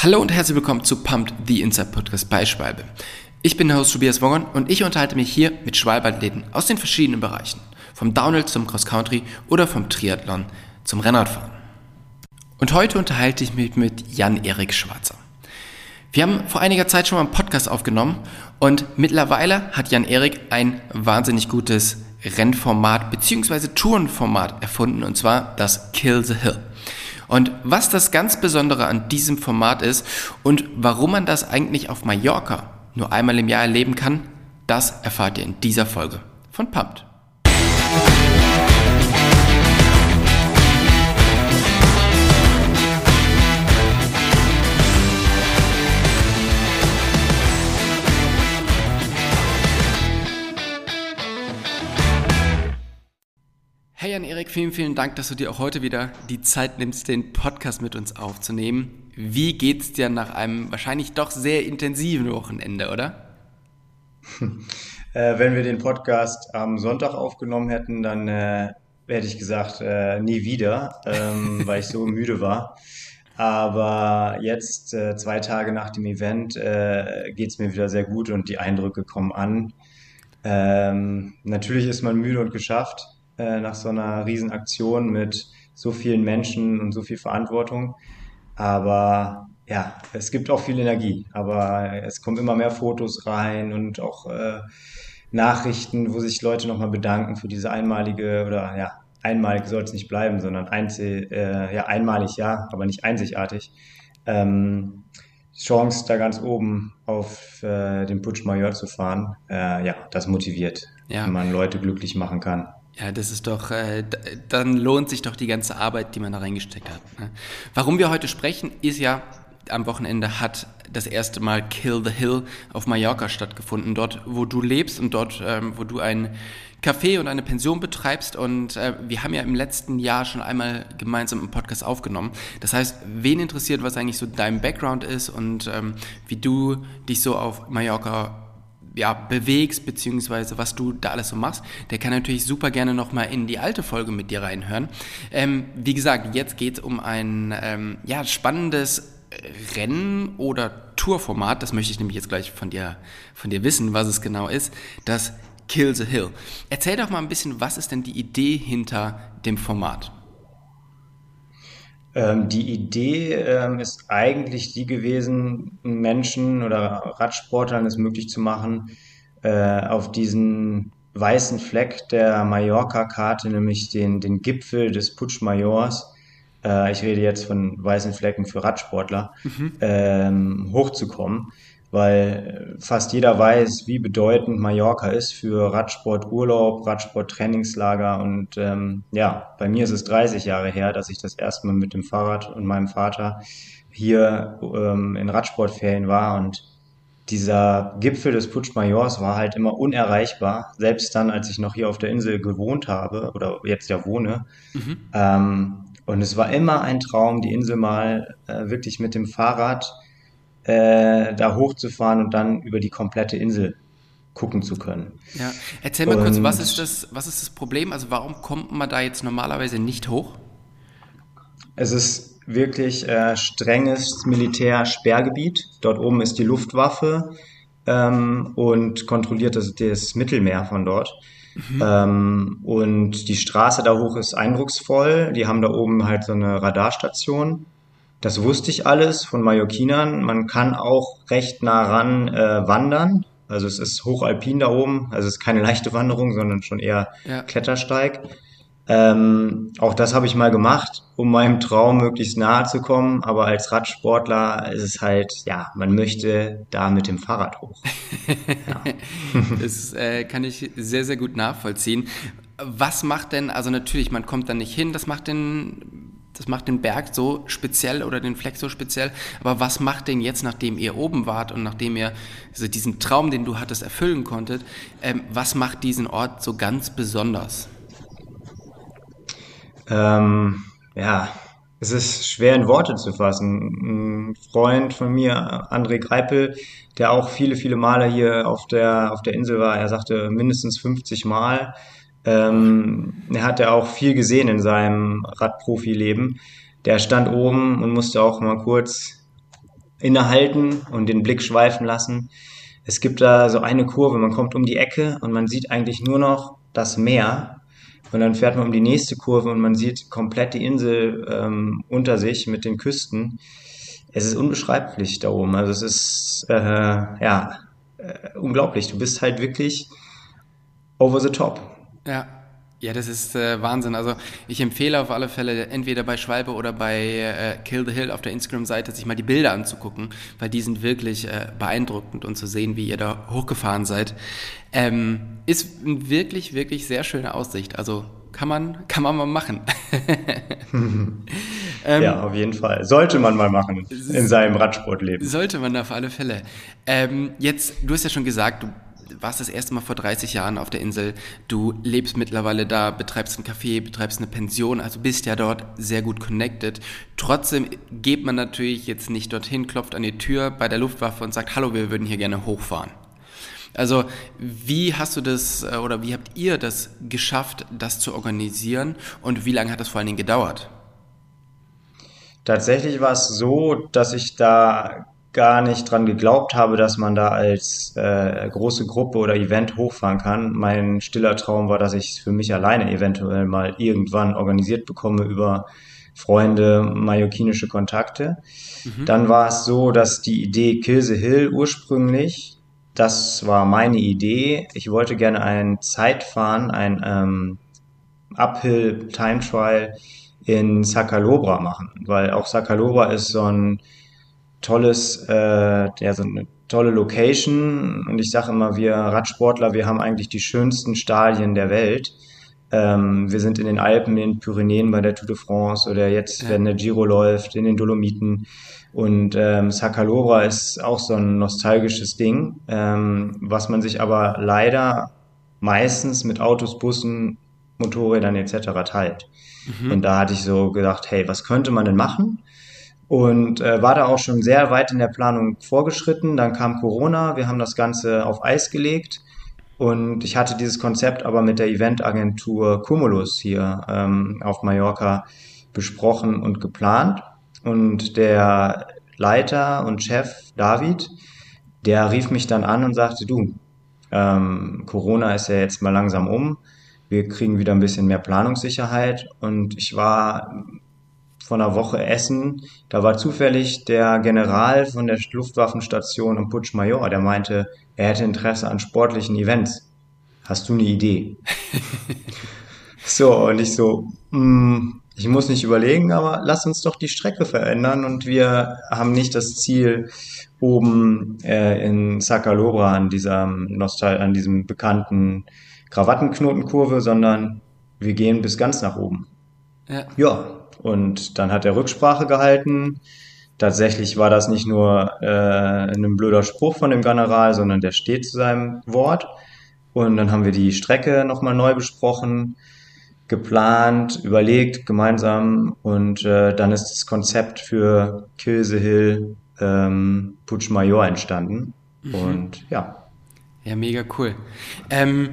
Hallo und herzlich willkommen zu Pumped, the Inside Podcast bei Schwalbe. Ich bin der Host Tobias Wongern und ich unterhalte mich hier mit Schwalbe-Athleten aus den verschiedenen Bereichen. Vom Downhill zum Cross Country oder vom Triathlon zum Rennradfahren. Und heute unterhalte ich mich mit Jan-Erik Schwarzer. Wir haben vor einiger Zeit schon mal einen Podcast aufgenommen und mittlerweile hat Jan-Erik ein wahnsinnig gutes Rennformat bzw. Tourenformat erfunden und zwar das Kill the Hill. Und was das ganz Besondere an diesem Format ist und warum man das eigentlich auf Mallorca nur einmal im Jahr erleben kann, das erfahrt ihr in dieser Folge von Pumped. Hey Jan-Erik, vielen, vielen Dank, dass du dir auch heute wieder die Zeit nimmst, den Podcast mit uns aufzunehmen. Wie geht's dir nach einem wahrscheinlich doch sehr intensiven Wochenende, oder? Äh, wenn wir den Podcast am Sonntag aufgenommen hätten, dann äh, hätte ich gesagt, äh, nie wieder, ähm, weil ich so müde war. Aber jetzt, äh, zwei Tage nach dem Event, äh, geht's mir wieder sehr gut und die Eindrücke kommen an. Ähm, natürlich ist man müde und geschafft äh, nach so einer Riesenaktion mit so vielen Menschen und so viel Verantwortung. Aber ja, es gibt auch viel Energie. Aber es kommen immer mehr Fotos rein und auch äh, Nachrichten, wo sich Leute nochmal bedanken für diese einmalige oder ja, einmalig soll es nicht bleiben, sondern einzel, äh, ja, einmalig ja, aber nicht einzigartig. Ähm, Chance, da ganz oben auf äh, den Putsch Major zu fahren, äh, ja, das motiviert, ja. wenn man Leute glücklich machen kann. Ja, das ist doch, äh, dann lohnt sich doch die ganze Arbeit, die man da reingesteckt hat. Ne? Warum wir heute sprechen, ist ja, am Wochenende hat das erste Mal Kill the Hill auf Mallorca stattgefunden, dort, wo du lebst und dort, ähm, wo du ein Café und eine Pension betreibst. Und äh, wir haben ja im letzten Jahr schon einmal gemeinsam einen Podcast aufgenommen. Das heißt, wen interessiert, was eigentlich so dein Background ist und ähm, wie du dich so auf Mallorca ja, bewegst, beziehungsweise was du da alles so machst, der kann natürlich super gerne nochmal in die alte Folge mit dir reinhören. Ähm, wie gesagt, jetzt geht es um ein ähm, ja, spannendes Rennen- oder Tourformat, das möchte ich nämlich jetzt gleich von dir, von dir wissen, was es genau ist, das Kill the Hill. Erzähl doch mal ein bisschen, was ist denn die Idee hinter dem Format? Ähm, die Idee ähm, ist eigentlich die gewesen, Menschen oder Radsportlern es möglich zu machen, äh, auf diesen weißen Fleck der Mallorca-Karte, nämlich den, den Gipfel des Putsch Majors, äh, ich rede jetzt von weißen Flecken für Radsportler, mhm. ähm, hochzukommen weil fast jeder weiß, wie bedeutend Mallorca ist für Radsporturlaub, Radsporttrainingslager und ähm, ja, bei mir ist es 30 Jahre her, dass ich das erste Mal mit dem Fahrrad und meinem Vater hier ähm, in Radsportferien war und dieser Gipfel des Putsch Majors war halt immer unerreichbar, selbst dann, als ich noch hier auf der Insel gewohnt habe oder jetzt ja wohne. Mhm. Ähm, und es war immer ein Traum, die Insel mal äh, wirklich mit dem Fahrrad äh, da hochzufahren und dann über die komplette Insel gucken zu können. Ja, erzähl mal und, kurz, was ist, das, was ist das Problem? Also warum kommt man da jetzt normalerweise nicht hoch? Es ist wirklich äh, strenges Militärsperrgebiet. Dort oben ist die Luftwaffe ähm, und kontrolliert das, das Mittelmeer von dort. Mhm. Ähm, und die Straße da hoch ist eindrucksvoll. Die haben da oben halt so eine Radarstation das wusste ich alles von Mallorquinern. Man kann auch recht nah ran äh, wandern. Also es ist hochalpin da oben. Also es ist keine leichte Wanderung, sondern schon eher ja. Klettersteig. Ähm, auch das habe ich mal gemacht, um meinem Traum möglichst nahe zu kommen. Aber als Radsportler ist es halt, ja, man möchte da mit dem Fahrrad hoch. Ja. das äh, kann ich sehr, sehr gut nachvollziehen. Was macht denn, also natürlich, man kommt da nicht hin, das macht den das macht den Berg so speziell oder den Fleck so speziell. Aber was macht denn jetzt, nachdem ihr oben wart und nachdem ihr also diesen Traum, den du hattest, erfüllen konntet, ähm, was macht diesen Ort so ganz besonders? Ähm, ja, es ist schwer in Worte zu fassen. Ein Freund von mir, André Greipel, der auch viele, viele Male hier auf der, auf der Insel war, er sagte mindestens 50 Mal, ähm, er hat ja auch viel gesehen in seinem Radprofi-Leben. Der stand oben und musste auch mal kurz innehalten und den Blick schweifen lassen. Es gibt da so eine Kurve, man kommt um die Ecke und man sieht eigentlich nur noch das Meer. Und dann fährt man um die nächste Kurve und man sieht komplett die Insel ähm, unter sich mit den Küsten. Es ist unbeschreiblich da oben. Also es ist äh, ja äh, unglaublich. Du bist halt wirklich over the top. Ja, ja, das ist äh, Wahnsinn. Also ich empfehle auf alle Fälle entweder bei Schwalbe oder bei äh, Kill the Hill auf der Instagram-Seite sich mal die Bilder anzugucken, weil die sind wirklich äh, beeindruckend und zu sehen, wie ihr da hochgefahren seid. Ähm, ist eine wirklich, wirklich sehr schöne Aussicht. Also kann man, kann man mal machen. ähm, ja, auf jeden Fall. Sollte man mal machen in seinem Radsportleben. Sollte man auf alle Fälle. Ähm, jetzt, du hast ja schon gesagt, du warst das erste Mal vor 30 Jahren auf der Insel, du lebst mittlerweile da, betreibst ein Café, betreibst eine Pension, also bist ja dort sehr gut connected. Trotzdem geht man natürlich jetzt nicht dorthin, klopft an die Tür bei der Luftwaffe und sagt, hallo, wir würden hier gerne hochfahren. Also wie hast du das äh, oder wie habt ihr das geschafft, das zu organisieren und wie lange hat das vor allen Dingen gedauert? Tatsächlich war es so, dass ich da gar nicht dran geglaubt habe, dass man da als äh, große Gruppe oder Event hochfahren kann. Mein stiller Traum war, dass ich es für mich alleine eventuell mal irgendwann organisiert bekomme über Freunde, mallorquinische Kontakte. Mhm. Dann war es so, dass die Idee Kilse Hill ursprünglich, das war meine Idee. Ich wollte gerne ein Zeitfahren, ein ähm, Uphill Time Trial in Sakalobra machen, weil auch Sakalobra ist so ein tolles, äh, ja, so eine tolle Location. Und ich sage immer, wir Radsportler, wir haben eigentlich die schönsten Stadien der Welt. Ähm, wir sind in den Alpen, in den Pyrenäen bei der Tour de France oder jetzt, ja. wenn der Giro läuft, in den Dolomiten. Und ähm, Sakalora ist auch so ein nostalgisches Ding, ähm, was man sich aber leider meistens mit Autos, Bussen, Motorrädern etc. teilt. Mhm. Und da hatte ich so gedacht, hey, was könnte man denn machen? Und äh, war da auch schon sehr weit in der Planung vorgeschritten. Dann kam Corona, wir haben das Ganze auf Eis gelegt und ich hatte dieses Konzept aber mit der Eventagentur Cumulus hier ähm, auf Mallorca besprochen und geplant. Und der Leiter und Chef David, der rief mich dann an und sagte, du, ähm, Corona ist ja jetzt mal langsam um, wir kriegen wieder ein bisschen mehr Planungssicherheit und ich war von einer Woche Essen. Da war zufällig der General von der Luftwaffenstation in Puigmajor, der meinte, er hätte Interesse an sportlichen Events. Hast du eine Idee? so, und ich so, mm, ich muss nicht überlegen, aber lass uns doch die Strecke verändern und wir haben nicht das Ziel, oben äh, in Sakalobra an, dieser Nostal an diesem bekannten Krawattenknotenkurve, sondern wir gehen bis ganz nach oben. Ja. ja, und dann hat er Rücksprache gehalten. Tatsächlich war das nicht nur äh, ein blöder Spruch von dem General, sondern der steht zu seinem Wort. Und dann haben wir die Strecke nochmal neu besprochen, geplant, überlegt gemeinsam und äh, dann ist das Konzept für Kilse Hill ähm, Puigmajor entstanden. Mhm. Und ja. Ja, mega cool. Ähm,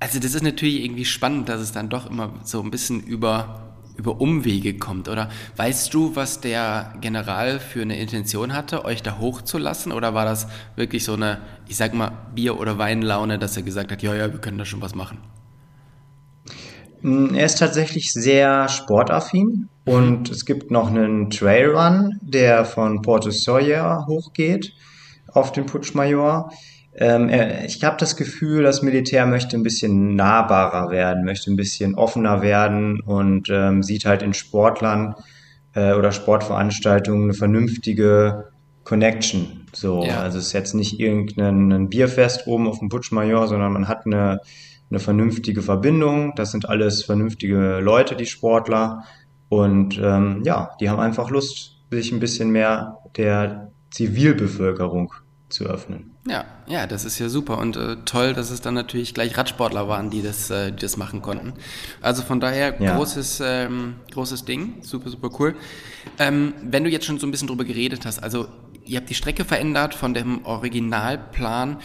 also das ist natürlich irgendwie spannend, dass es dann doch immer so ein bisschen über über Umwege kommt, oder? Weißt du, was der General für eine Intention hatte, euch da hochzulassen? Oder war das wirklich so eine, ich sag mal, Bier- oder Weinlaune, dass er gesagt hat, ja, ja, wir können da schon was machen? Mm, er ist tatsächlich sehr sportaffin und es gibt noch einen Trailrun, der von Porto Sawyer hochgeht auf den Putschmajor. Ähm, ich habe das Gefühl, das Militär möchte ein bisschen nahbarer werden, möchte ein bisschen offener werden und ähm, sieht halt in Sportlern äh, oder Sportveranstaltungen eine vernünftige Connection. So, ja. also es ist jetzt nicht irgendein Bierfest oben auf dem Putschmajor, sondern man hat eine, eine vernünftige Verbindung. Das sind alles vernünftige Leute, die Sportler. Und ähm, ja, die haben einfach Lust, sich ein bisschen mehr der Zivilbevölkerung zu öffnen. Ja, ja, das ist ja super und äh, toll, dass es dann natürlich gleich Radsportler waren, die das, äh, die das machen konnten. Also von daher ja. großes, ähm, großes Ding, super, super cool. Ähm, wenn du jetzt schon so ein bisschen drüber geredet hast, also ihr habt die Strecke verändert von dem Originalplan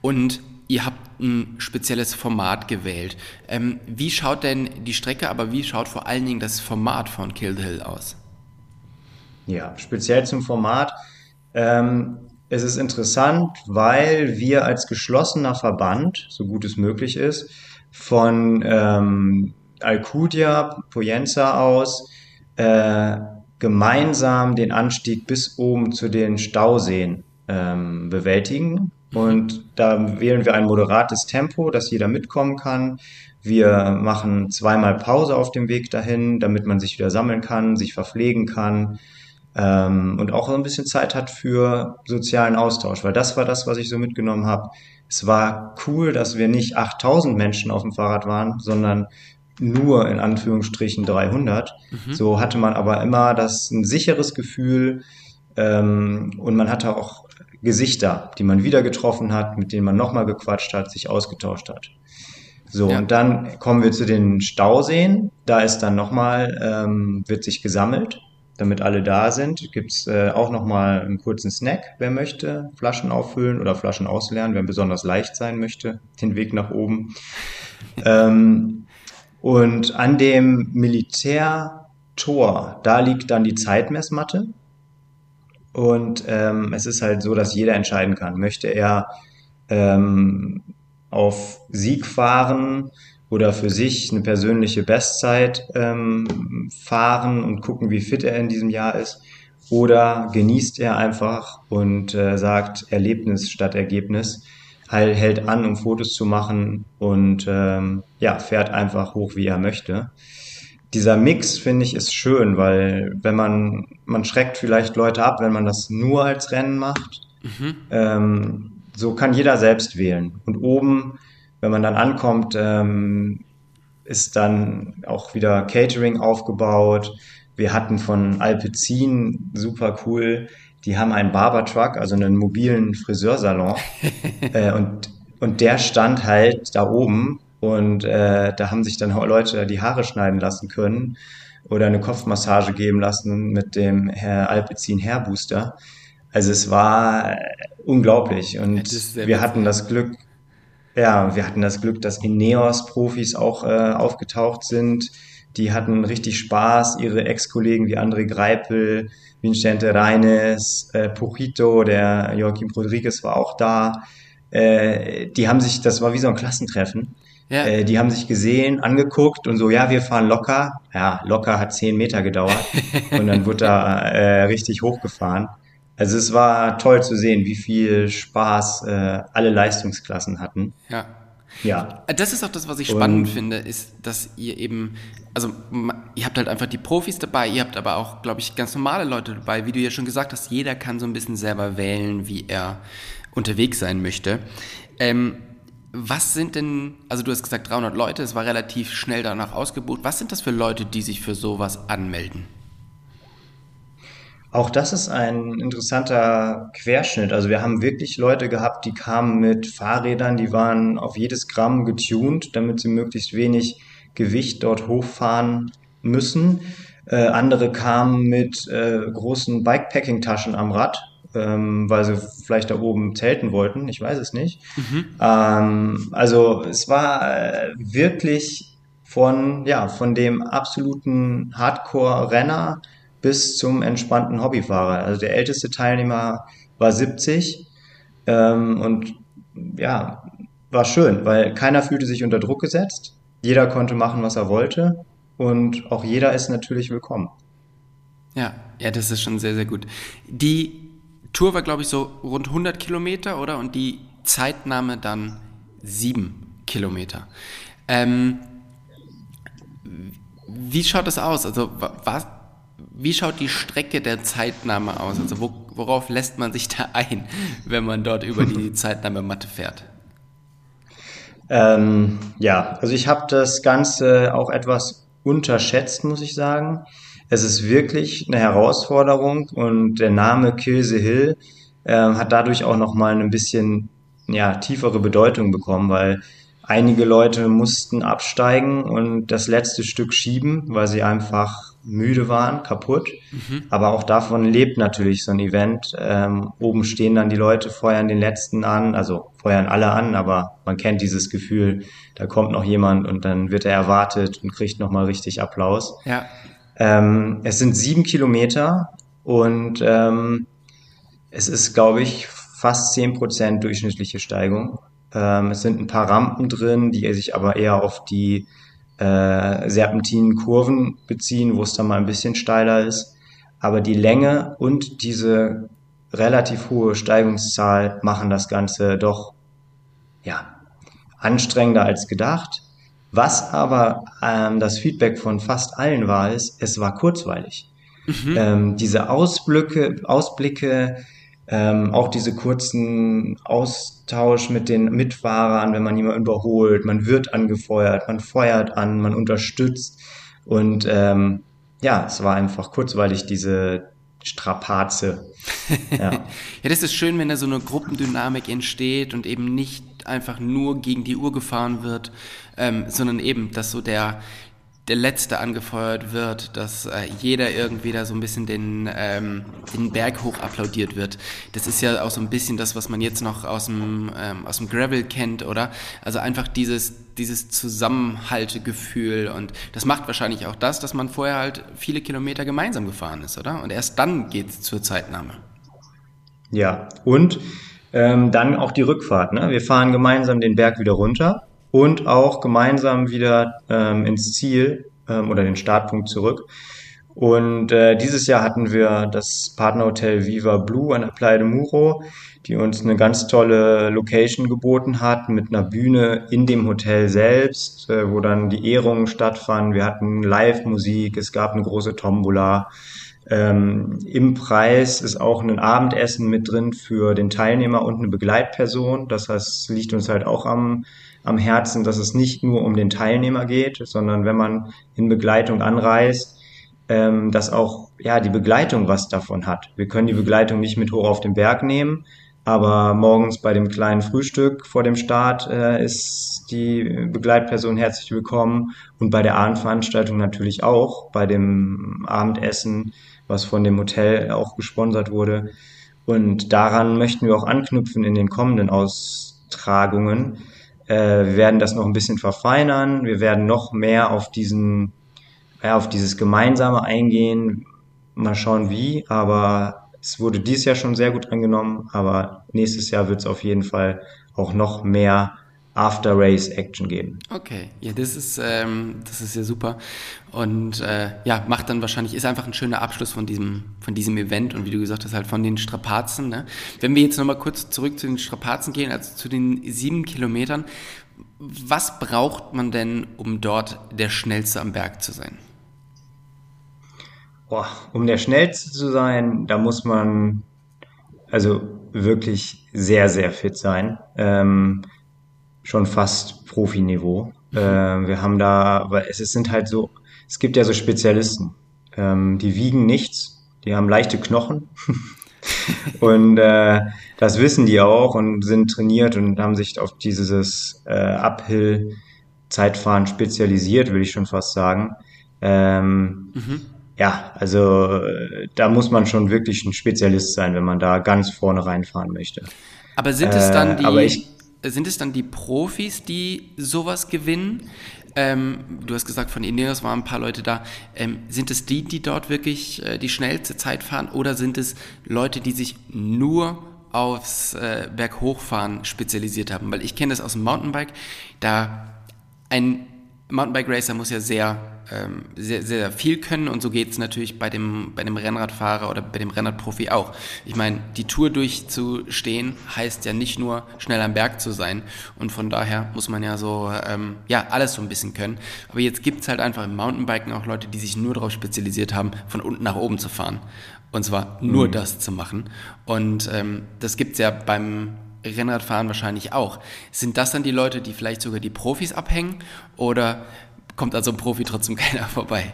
und ihr habt ein spezielles Format gewählt. Ähm, wie schaut denn die Strecke, aber wie schaut vor allen Dingen das Format von Kill the Hill aus? Ja, speziell zum Format Ähm, es ist interessant, weil wir als geschlossener Verband, so gut es möglich ist, von ähm, Alcudia, Poyenza aus äh, gemeinsam den Anstieg bis oben zu den Stauseen ähm, bewältigen. Und da wählen wir ein moderates Tempo, dass jeder mitkommen kann. Wir machen zweimal Pause auf dem Weg dahin, damit man sich wieder sammeln kann, sich verpflegen kann ähm, und auch so ein bisschen Zeit hat für sozialen Austausch, weil das war das, was ich so mitgenommen habe. Es war cool, dass wir nicht 8000 Menschen auf dem Fahrrad waren, sondern nur in Anführungsstrichen 300. Mhm. So hatte man aber immer das ein sicheres Gefühl ähm, und man hatte auch Gesichter, die man wieder getroffen hat, mit denen man nochmal gequatscht hat, sich ausgetauscht hat. So, ja. und dann kommen wir zu den Stauseen. Da ist dann nochmal, ähm, wird sich gesammelt, damit alle da sind. Gibt's äh, auch nochmal einen kurzen Snack, wer möchte. Flaschen auffüllen oder Flaschen ausleeren, wer besonders leicht sein möchte, den Weg nach oben. ähm, und an dem Militärtor, da liegt dann die Zeitmessmatte. Und ähm, es ist halt so, dass jeder entscheiden kann. Möchte er ähm, auf Sieg fahren oder für sich eine persönliche Bestzeit ähm, fahren und gucken, wie fit er in diesem Jahr ist? Oder genießt er einfach und äh, sagt Erlebnis statt Ergebnis? halt, hält an, um Fotos zu machen und ähm, ja, fährt einfach hoch, wie er möchte. Dieser Mix, finde ich, ist schön, weil wenn man, man schreckt vielleicht Leute ab, wenn man das nur als Rennen macht. Mhm. Ähm, so kann jeder selbst wählen. Und oben, wenn man dann ankommt, ähm, ist dann auch wieder Catering aufgebaut. Wir hatten von Alpecin super cool die haben einen Barbertruck, also einen mobilen Friseursalon. äh, und, und der stand halt da oben und äh, da haben sich dann Leute die Haare schneiden lassen können oder eine Kopfmassage geben lassen mit dem Herr Alpecin Hairbooster. Also es war unglaublich und wir hatten das Glück, ja, wir hatten das Glück, dass Ineos-Profis auch äh, aufgetaucht sind. Die hatten richtig Spaß, ihre Ex-Kollegen wie André Greipel, Vincente Reines, äh, Pujito, der Joaquim Rodriguez war auch da. Äh, die haben sich, das war wie so ein Klassentreffen. Ja. Äh, die haben sich gesehen, angeguckt und so, ja, wir fahren locker. Ja, locker hat zehn Meter gedauert und dann wurde da äh, richtig hochgefahren. Also es war toll zu sehen, wie viel Spaß äh, alle Leistungsklassen hatten. Ja. Ja. Das ist auch das, was ich spannend und, finde, ist, dass ihr eben, also ihr habt halt einfach die Profis dabei, ihr habt aber auch, glaube ich, ganz normale Leute dabei. Wie du ja schon gesagt hast, jeder kann so ein bisschen selber wählen, wie er unterwegs sein möchte. Ähm, was sind denn, also du hast gesagt 300 Leute, es war relativ schnell danach ausgebucht. Was sind das für Leute, die sich für sowas anmelden? Auch das ist ein interessanter Querschnitt. Also wir haben wirklich Leute gehabt, die kamen mit Fahrrädern, die waren auf jedes Gramm getuned, damit sie möglichst wenig Gewicht dort hochfahren müssen. Äh, andere kamen mit äh, großen Bikepacking-Taschen am Rad, ähm, weil sie vielleicht da oben zelten wollten. Ich weiß es nicht. Mhm. Ähm, also es war äh, wirklich von, ja, von dem absoluten Hardcore-Renner bis zum entspannten Hobbyfahrer. Also der älteste Teilnehmer war 70 ähm, und ja, war schön, weil keiner fühlte sich unter Druck gesetzt. Jeder konnte machen, was er wollte und auch jeder ist natürlich willkommen. Ja, ja, das ist schon sehr, sehr gut. Die Tour war, glaube ich, so rund 100 Kilometer, oder? Und die Zeitnahme dann sieben Kilometer. Ähm, wie schaut das aus? Also, was, wie schaut die Strecke der Zeitnahme aus? Also wo, worauf lässt man sich da ein, wenn man dort über die Zeitnahmematte fährt? Ähm, ja, also ich habe das Ganze auch etwas unterschätzt, muss ich sagen. Es ist wirklich eine Herausforderung und der Name Kill the Hill äh, hat dadurch auch nochmal ein bisschen ja, tiefere Bedeutung bekommen, weil einige Leute mussten absteigen und das letzte Stück schieben, weil sie einfach müde waren, kaputt. Mhm. Aber auch davon lebt natürlich so ein Event. Ähm, oben stehen dann die Leute, feuern den letzten an, also feuern alle an, aber man kennt dieses Gefühl, da kommt noch jemand und dann wird er erwartet und kriegt nochmal richtig Applaus. Ja. Ähm, es sind sieben Kilometer und ähm, Es ist, glaube ich, fast 10% durchschnittliche Steigung. Ähm, es sind ein paar Rampen drin, die sich aber eher auf die äh, serpentinen Kurven beziehen, wo es dann mal ein bisschen steiler ist. Aber die Länge und diese relativ hohe Steigungszahl machen das Ganze doch ja, anstrengender als gedacht. Was aber ähm, das Feedback von fast allen war, ist, es war kurzweilig. Mhm. Ähm, diese Ausblicke, Ausblicke ähm, auch diese kurzen Austausch mit den Mitfahrern, wenn man jemanden überholt, man wird angefeuert, man feuert an, man unterstützt. Und ähm, ja, es war einfach kurzweilig diese Strapaze. Ja. ja, das ist schön, wenn da so eine Gruppendynamik entsteht und eben nicht einfach nur gegen die Uhr gefahren wird, ähm, sondern eben, dass so der, der Letzte angefeuert wird, dass äh, jeder irgendwie da so ein bisschen den, ähm, den Berg hoch applaudiert wird. Das ist ja auch so ein bisschen das, was man jetzt noch aus dem, ähm, aus dem Gravel kennt, oder? Also einfach dieses, dieses Zusammenhaltegefühl und das macht wahrscheinlich auch das, dass man vorher halt viele Kilometer gemeinsam gefahren ist, oder? Und erst dann geht's zur Zeitnahme. Ja, und ähm, dann auch die Rückfahrt. Ne? Wir fahren gemeinsam den Berg wieder runter und auch gemeinsam wieder ähm, ins Ziel ähm, oder den Startpunkt zurück. Und äh, dieses Jahr hatten wir das Partnerhotel Viva Blue an der Playa de Muro, die uns eine ganz tolle Location geboten hat mit einer Bühne in dem Hotel selbst, äh, wo dann die Ehrungen stattfanden. Wir hatten Live-Musik, es gab eine große Tombola. Ähm, Im Preis ist auch ein Abendessen mit drin für den Teilnehmer und eine Begleitperson. Das heißt, liegt uns halt auch am am Herzen, dass es nicht nur um den Teilnehmer geht, sondern wenn man in Begleitung anreist, ähm, dass auch ja die Begleitung was davon hat. Wir können die Begleitung nicht mit hoch auf den Berg nehmen, aber morgens bei dem kleinen Frühstück vor dem Start äh, ist die Begleitperson herzlich willkommen und bei der Abendveranstaltung natürlich auch, bei dem Abendessen, was von dem Hotel auch gesponsert wurde. Und daran möchten wir auch anknüpfen in den kommenden Austragungen, äh, wir werden das noch ein bisschen verfeinern. Wir werden noch mehr auf diesen, ja, auf dieses Gemeinsame eingehen. Mal schauen wie, aber es wurde dieses Jahr schon sehr gut angenommen, aber nächstes Jahr wird es auf jeden Fall auch noch mehr After-Race-Action geben. Okay, ja, das ist, ähm, das ist ja super. Und äh, ja, macht dann wahrscheinlich, ist einfach ein schöner Abschluss von diesem, von diesem Event und wie du gesagt hast, halt von den Strapazen. Ne? Wenn wir jetzt nochmal kurz zurück zu den Strapazen gehen, also zu den sieben Kilometern, was braucht man denn, um dort der Schnellste am Berg zu sein? Boah, um der Schnellste zu sein, da muss man also wirklich sehr, sehr fit sein. Ähm, schon fast Profiniveau. Mhm. Äh, wir haben da, weil es, es sind halt so, es gibt ja so Spezialisten, ähm, die wiegen nichts, die haben leichte Knochen. und äh, das wissen die auch und sind trainiert und haben sich auf dieses äh, Uphill-Zeitfahren spezialisiert, würde ich schon fast sagen. Ähm, mhm. Ja, also da muss man schon wirklich ein Spezialist sein, wenn man da ganz vorne reinfahren möchte. Aber sind es dann äh, die, ich, sind es dann die Profis, die sowas gewinnen? Ähm, du hast gesagt, von Ineos waren ein paar Leute da. Ähm, sind es die, die dort wirklich äh, die schnellste Zeit fahren oder sind es Leute, die sich nur aufs äh, Berghochfahren spezialisiert haben? Weil ich kenne das aus dem Mountainbike. Da ein Mountainbike Racer muss ja sehr, ähm, sehr, sehr viel können und so geht es natürlich bei dem, bei dem Rennradfahrer oder bei dem Rennradprofi auch. Ich meine, die Tour durchzustehen heißt ja nicht nur schnell am Berg zu sein und von daher muss man ja so, ähm, ja, alles so ein bisschen können. Aber jetzt gibt es halt einfach im Mountainbiken auch Leute, die sich nur darauf spezialisiert haben, von unten nach oben zu fahren. Und zwar nur mhm. das zu machen. Und ähm, das gibt's ja beim Rennradfahren wahrscheinlich auch. Sind das dann die Leute, die vielleicht sogar die Profis abhängen oder kommt also ein Profi trotzdem keiner vorbei?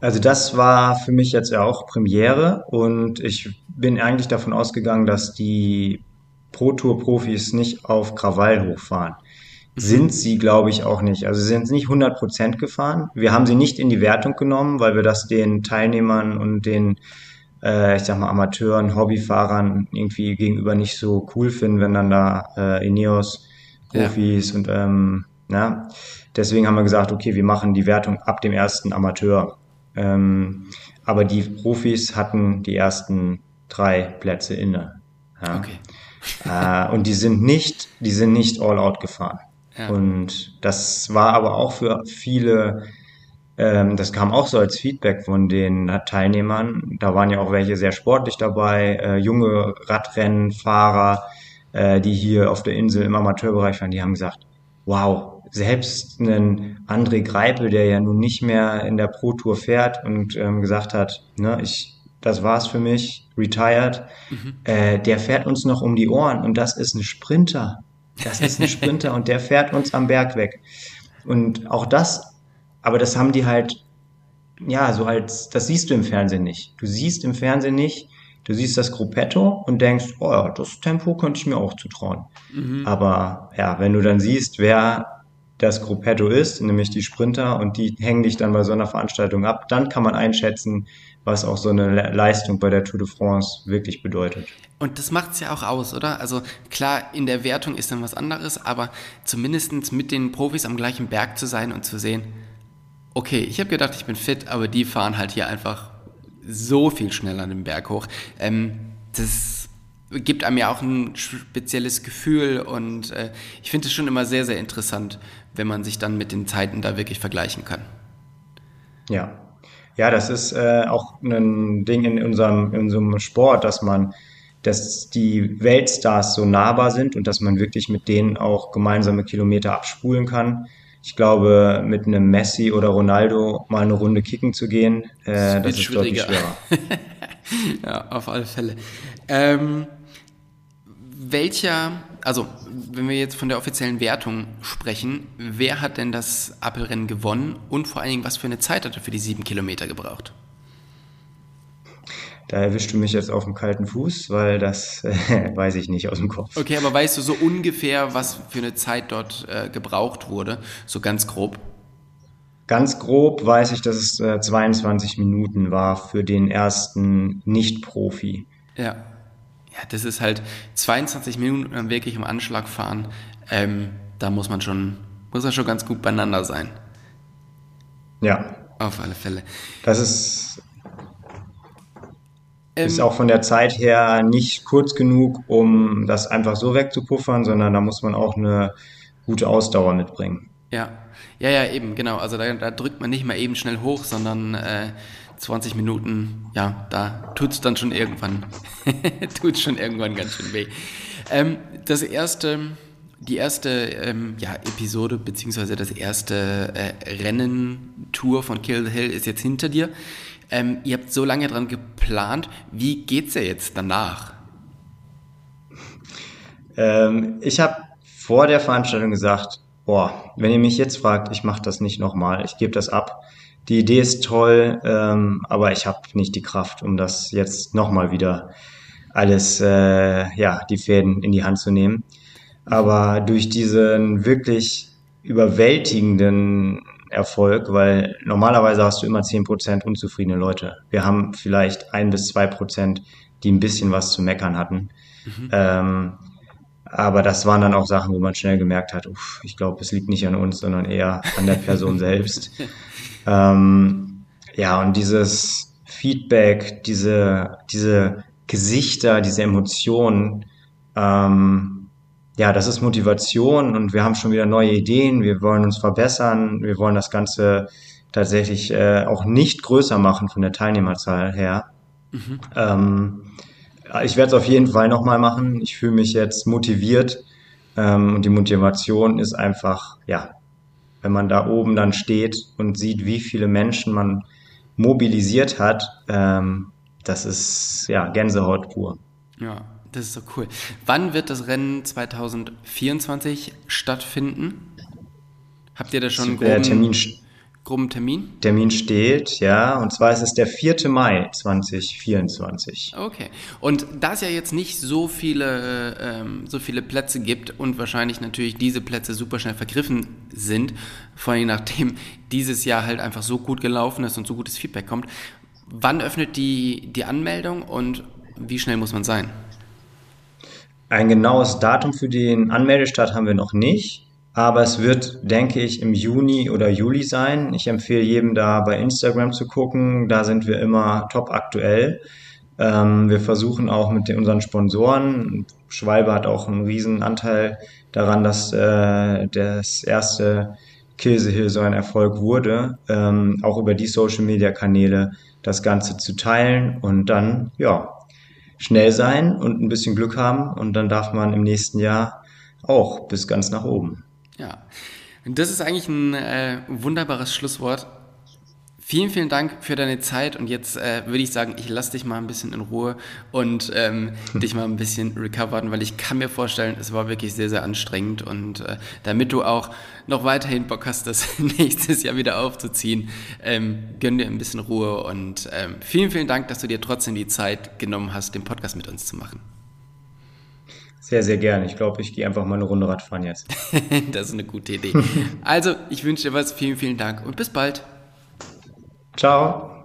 Also das war für mich jetzt ja auch Premiere und ich bin eigentlich davon ausgegangen, dass die Pro Tour Profis nicht auf Krawall hochfahren. Mhm. Sind sie, glaube ich, auch nicht. Also sie sind nicht 100% gefahren. Wir haben sie nicht in die Wertung genommen, weil wir das den Teilnehmern und den ich sag mal, Amateuren, Hobbyfahrern irgendwie gegenüber nicht so cool finden, wenn dann da äh, Ineos, Profis ja. und ähm, na, deswegen haben wir gesagt, okay, wir machen die Wertung ab dem ersten Amateur. Ähm, aber die Profis hatten die ersten drei Plätze inne. Ja. Okay. Äh, und die sind nicht, die sind nicht all out gefahren. Ja. Und das war aber auch für viele, ähm, das kam auch so als Feedback von den Teilnehmern. Da waren ja auch welche sehr sportlich dabei, äh, junge Radrennenfahrer, äh, die hier auf der Insel im Amateurbereich waren, die haben gesagt, wow, selbst ein André Greipel, der ja nun nicht mehr in der Pro Tour fährt und ähm, gesagt hat, ne, ich, das war's für mich, retired, mhm. äh, der fährt uns noch um die Ohren und das ist ein Sprinter. Das ist ein Sprinter und der fährt uns am Berg weg. Und auch das, aber das haben die halt, ja, so als, das siehst du im Fernsehen nicht. Du siehst im Fernsehen nicht, du siehst das Gruppetto und denkst, oh ja, das Tempo könnte ich mir auch zutrauen. Mhm. Aber ja, wenn du dann siehst, wer das Gruppetto ist, nämlich die Sprinter, und die hängen dich dann bei so einer Veranstaltung ab, dann kann man einschätzen, was auch so eine Leistung bei der Tour de France wirklich bedeutet. Und das macht es ja auch aus, oder? Also klar, in der Wertung ist dann was anderes, aber zumindest mit den Profis am gleichen Berg zu sein und zu sehen, okay, ich habe gedacht, ich bin fit, aber die fahren halt hier einfach so viel schneller den Berg hoch. Ähm, das gibt einem ja auch ein spezielles Gefühl und äh, ich finde es schon immer sehr, sehr interessant, wenn man sich dann mit den Zeiten da wirklich vergleichen kann. Ja, ja, das ist äh, auch ein Ding in unserem, in unserem Sport, dass man, dass die Weltstars so nahbar sind und dass man wirklich mit denen auch gemeinsame Kilometer abspulen kann. Ich glaube, mit einem Messi oder Ronaldo mal eine Runde kicken zu gehen, äh, das, ist deutlich schwerer. ja, auf alle Fälle. Ähm, welcher, also wenn wir jetzt von der offiziellen Wertung sprechen, wer hat denn das Appelrennen gewonnen und vor allen Dingen, was für eine Zeit hat er für die sieben Kilometer gebraucht? Da erwischst du mich jetzt auf dem kalten Fuß, weil das äh, weiß ich nicht aus dem Kopf. Okay, aber weißt du so ungefähr, was für eine Zeit dort äh, gebraucht wurde? So ganz grob? Ganz grob weiß ich, dass es äh, 22 Minuten war für den ersten Nicht-Profi. Ja ja, das ist halt 22 Minuten wirklich im Anschlag fahren. Ähm, da muss man schon, muss man schon ganz gut beieinander sein. Ja. Auf alle Fälle. Das ist, ähm, ist auch von der Zeit her nicht kurz genug, um das einfach so wegzupuffern, sondern da muss man auch eine gute Ausdauer mitbringen. Ja, ja, ja, eben, genau. Also da, da drückt man nicht mal eben schnell hoch, sondern äh, 20 Minuten, ja, da tut es dann schon irgendwann, tut schon irgendwann ganz schön weh. Ähm, das erste, die erste ähm, ja, Episode, beziehungsweise das erste äh, Rennen-Tour von Kill the Hill ist jetzt hinter dir. Ähm, ihr habt so lange dran geplant. Wie geht's ja jetzt danach? Ähm, ich habe vor der Veranstaltung gesagt, boah, wenn ihr mich jetzt fragt, ich mache das nicht nochmal, ich gebe das ab die Idee ist toll, ähm, aber ich habe nicht die Kraft, um das jetzt nochmal wieder alles, äh, ja, die Fäden in die Hand zu nehmen. Aber durch diesen wirklich überwältigenden Erfolg, weil normalerweise hast du immer zehn Prozent unzufriedene Leute. Wir haben vielleicht ein bis zwei Prozent, die ein bisschen was zu meckern hatten. Mhm. Ähm, aber das waren dann auch Sachen, wo man schnell gemerkt hat, uff, ich glaube, es liegt nicht an uns, sondern eher an der Person selbst. Ähm, ja, und dieses Feedback, diese, diese Gesichter, diese Emotionen, ähm, ja, das ist Motivation und wir haben schon wieder neue Ideen, wir wollen uns verbessern, wir wollen das Ganze tatsächlich äh, auch nicht größer machen von der Teilnehmerzahl her. Mhm. Ähm, ich werde es auf jeden Fall nochmal machen. Ich fühle mich jetzt motiviert ähm, und die Motivation ist einfach, ja, wenn man da oben dann steht und sieht, wie viele Menschen man mobilisiert hat, ähm, das ist ja Gänsehaut pur. Ja, das ist so cool. Wann wird das Rennen 2024 stattfinden? Habt ihr da schon einen groben, Termin, groben Termin? Termin steht, ja, und zwar ist es der 4. Mai 2024. Okay. Und da es ja jetzt nicht so viele, ähm, so viele Plätze gibt und wahrscheinlich natürlich diese Plätze super schnell vergriffen sind, vor allem nachdem dieses Jahr halt einfach so gut gelaufen ist und so gutes Feedback kommt, wann öffnet die, die Anmeldung und wie schnell muss man sein? Ein genaues Datum für den Anmeldestart haben wir noch nicht. Aber es wird, denke ich, im Juni oder Juli sein. Ich empfehle jedem da bei Instagram zu gucken. Da sind wir immer top aktuell. Ähm, wir versuchen auch mit den, unseren Sponsoren, Schwalbe hat auch einen riesen Anteil daran, dass äh, das erste Kilse Hill so ein Erfolg wurde, ähm, auch über die Social Media Kanäle das Ganze zu teilen und dann, ja, schnell sein und ein bisschen Glück haben und dann darf man im nächsten Jahr auch bis ganz nach oben. Ja, das ist eigentlich ein äh, wunderbares Schlusswort. Vielen, vielen Dank für deine Zeit und jetzt äh, würde ich sagen, ich lasse dich mal ein bisschen in Ruhe und ähm, dich mal ein bisschen recovern, weil ich kann mir vorstellen, es war wirklich sehr, sehr anstrengend und äh, damit du auch noch weiterhin Bock hast, das nächstes Jahr wieder aufzuziehen, ähm, gönn dir ein bisschen Ruhe und ähm, vielen, vielen Dank, dass du dir trotzdem die Zeit genommen hast, den Podcast mit uns zu machen. Sehr, sehr gerne. Ich glaube, ich gehe einfach mal eine Runde Radfahren jetzt. das ist eine gute Idee. Also, ich wünsche dir was. Vielen, vielen Dank und bis bald. Ciao.